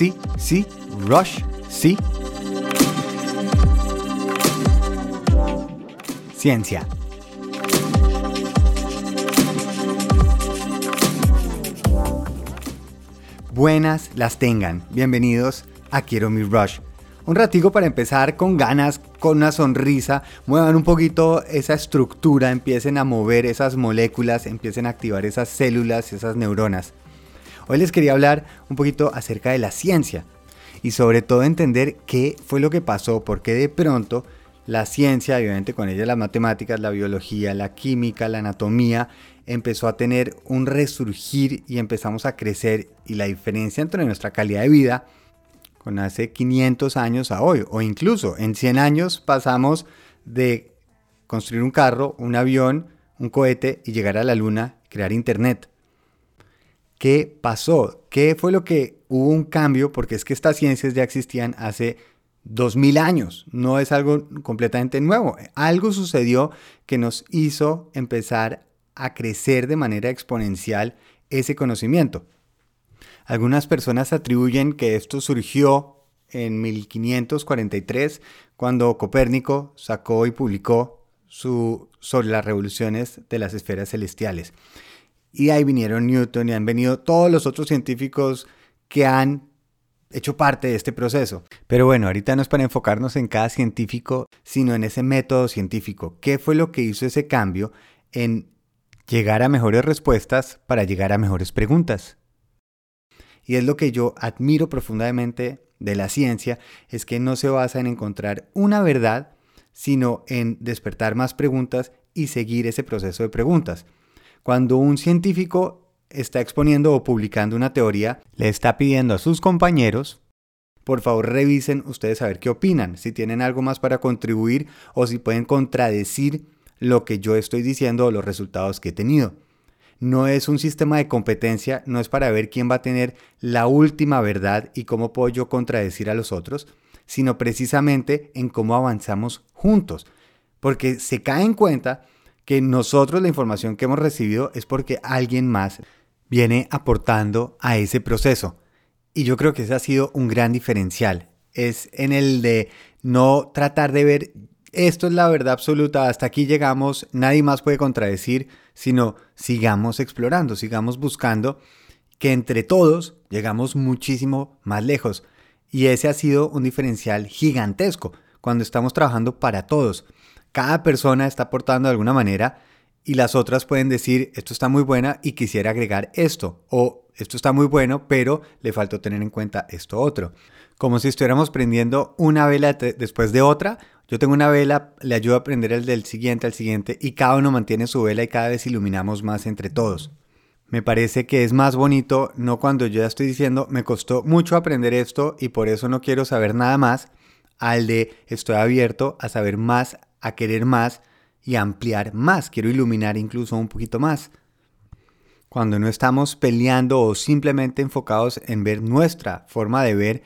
sí, sí, Rush, sí. Ciencia. Buenas las tengan. Bienvenidos a Quiero mi Rush. Un ratico para empezar con ganas, con una sonrisa, muevan un poquito esa estructura, empiecen a mover esas moléculas, empiecen a activar esas células, esas neuronas. Hoy les quería hablar un poquito acerca de la ciencia y sobre todo entender qué fue lo que pasó, porque de pronto la ciencia, obviamente con ella las matemáticas, la biología, la química, la anatomía, empezó a tener un resurgir y empezamos a crecer y la diferencia entre nuestra calidad de vida con hace 500 años a hoy o incluso en 100 años pasamos de construir un carro, un avión, un cohete y llegar a la luna, crear internet. ¿Qué pasó? ¿Qué fue lo que hubo un cambio? Porque es que estas ciencias ya existían hace 2000 años, no es algo completamente nuevo. Algo sucedió que nos hizo empezar a crecer de manera exponencial ese conocimiento. Algunas personas atribuyen que esto surgió en 1543 cuando Copérnico sacó y publicó su, sobre las revoluciones de las esferas celestiales. Y ahí vinieron Newton y han venido todos los otros científicos que han hecho parte de este proceso. Pero bueno, ahorita no es para enfocarnos en cada científico, sino en ese método científico. ¿Qué fue lo que hizo ese cambio en llegar a mejores respuestas para llegar a mejores preguntas. Y es lo que yo admiro profundamente de la ciencia, es que no se basa en encontrar una verdad, sino en despertar más preguntas y seguir ese proceso de preguntas. Cuando un científico está exponiendo o publicando una teoría, le está pidiendo a sus compañeros, por favor revisen ustedes a ver qué opinan, si tienen algo más para contribuir o si pueden contradecir lo que yo estoy diciendo o los resultados que he tenido. No es un sistema de competencia, no es para ver quién va a tener la última verdad y cómo puedo yo contradecir a los otros, sino precisamente en cómo avanzamos juntos. Porque se cae en cuenta que nosotros la información que hemos recibido es porque alguien más viene aportando a ese proceso. Y yo creo que ese ha sido un gran diferencial. Es en el de no tratar de ver esto es la verdad absoluta, hasta aquí llegamos, nadie más puede contradecir, sino sigamos explorando, sigamos buscando, que entre todos llegamos muchísimo más lejos. Y ese ha sido un diferencial gigantesco cuando estamos trabajando para todos. Cada persona está aportando de alguna manera y las otras pueden decir, esto está muy buena y quisiera agregar esto, o esto está muy bueno, pero le faltó tener en cuenta esto otro. Como si estuviéramos prendiendo una vela después de otra yo tengo una vela, le ayudo a prender el del siguiente al siguiente y cada uno mantiene su vela y cada vez iluminamos más entre todos. Me parece que es más bonito no cuando yo ya estoy diciendo me costó mucho aprender esto y por eso no quiero saber nada más, al de estoy abierto a saber más, a querer más y ampliar más, quiero iluminar incluso un poquito más. Cuando no estamos peleando o simplemente enfocados en ver nuestra forma de ver,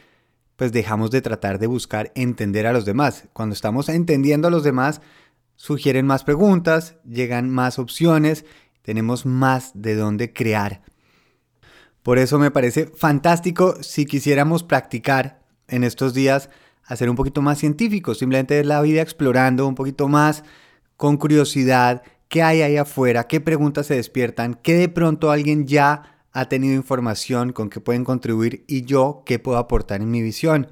pues dejamos de tratar de buscar entender a los demás. Cuando estamos entendiendo a los demás, sugieren más preguntas, llegan más opciones, tenemos más de dónde crear. Por eso me parece fantástico si quisiéramos practicar en estos días hacer un poquito más científico, simplemente la vida explorando un poquito más con curiosidad, qué hay ahí afuera, qué preguntas se despiertan, qué de pronto alguien ya ha tenido información con que pueden contribuir y yo qué puedo aportar en mi visión.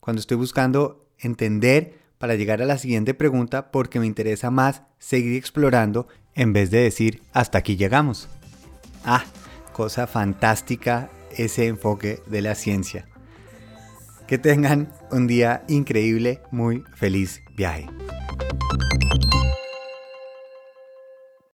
Cuando estoy buscando entender para llegar a la siguiente pregunta porque me interesa más seguir explorando en vez de decir hasta aquí llegamos. Ah, cosa fantástica ese enfoque de la ciencia. Que tengan un día increíble, muy feliz viaje.